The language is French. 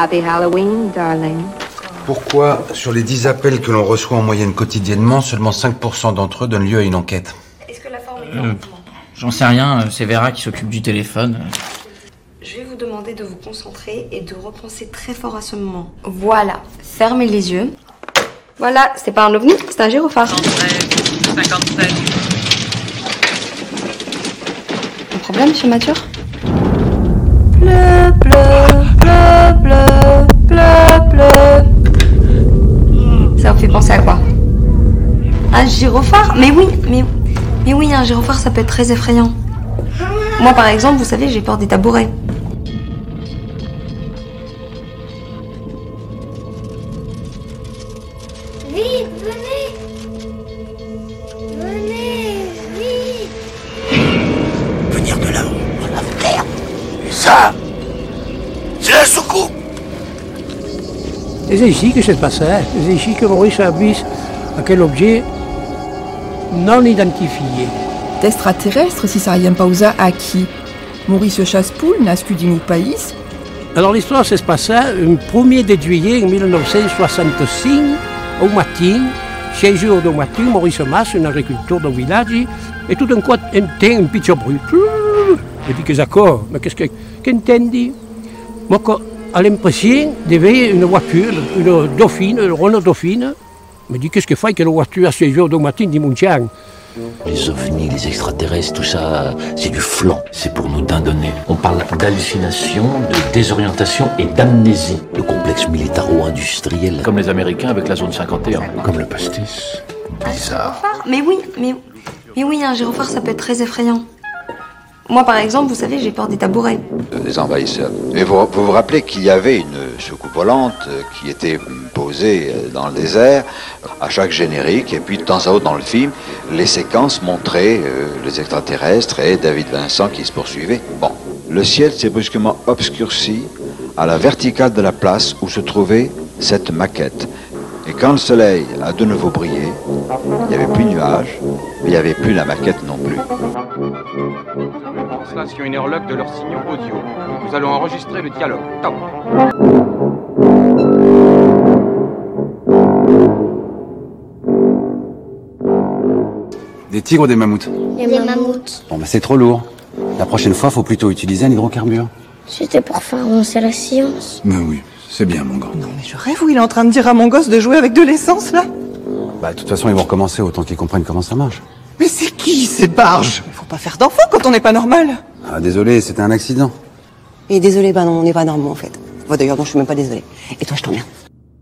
Happy Halloween, darling. Pourquoi, sur les 10 appels que l'on reçoit en moyenne quotidiennement, seulement 5% d'entre eux donnent lieu à une enquête Euh, J'en sais rien, euh, c'est Vera qui s'occupe du téléphone. Je vais vous demander de vous concentrer et de repenser très fort à ce moment. Voilà, fermez les yeux. Voilà, c'est pas un ovni, c'est un gyrophare. Un problème, monsieur Mature quoi Un gyrophare Mais oui, mais, mais oui, un gyrophare, ça peut être très effrayant. Moi, par exemple, vous savez, j'ai peur des tabourets. Vite, venez Venez, vite venir de là-haut, dans la ça, Et c'est ici que ça se passait. C'est ici que Maurice a vu à quel objet non identifié. D'extraterrestre, si ça rien pausa à qui Maurice Chaspoul, nascu du pays, Alors l'histoire ça se passait le 1er de juillet 1965 au matin, 6 jours du matin, Maurice Mas, un agriculteur d'un village, et tout d'un coup, entend un petit bruit. Et puis que d'accord, mais qu'est-ce que qu'entendit Moi, quand- à l'impression de voir une voiture, une dauphine, une Renault Dauphine, me dit qu'est-ce que fait que la voiture à 6 jours du matin dit mon chien? Les ovnis, les extraterrestres, tout ça, c'est du flan. C'est pour nous dindonner. On parle d'hallucination, de désorientation et d'amnésie. Le complexe militaro-industriel. Comme les Américains avec la zone 51. Comme le pastis. Bizarre. Mais oui, mais, mais oui, un gyrophare, ça peut être très effrayant. Moi, par exemple, vous savez, j'ai peur des tabourets. des envahisseurs. Et vous vous, rappelez qu'il y avait une soucoupe volante euh, qui était posée euh, dans le désert à chaque générique, et puis de temps à autre dans le film, les séquences montraient euh, les extraterrestres et David Vincent qui se poursuivaient. Bon, le ciel s'est brusquement obscurci à la verticale de la place où se trouvait cette maquette. Et quand le soleil a de nouveau brillé, il n'y avait plus de nuages, mais il n'y avait plus la maquette non plus. Et horloge de leurs signaux audio. Nous allons enregistrer le dialogue. Top. Des tigres ou des mammouths Les mammouths. Bon, bah c'est trop lourd. La prochaine fois, faut plutôt utiliser un hydrocarbure. C'était pour faire avancer la science. Mais oui, c'est bien, mon grand. Mais je rêve où il est en train de dire à mon gosse de jouer avec de l'essence là Bah, de toute façon, ils vont recommencer autant qu'ils comprennent comment ça marche. Mais c'est qui ces barges? Il faut pas faire d'enfants quand on n'est pas normal. Ah, désolé, c'était un accident. Et désolé, bah non, on n'est pas normaux en fait. D'ailleurs, non, je suis même pas désolée. Et toi, je t'emmerde.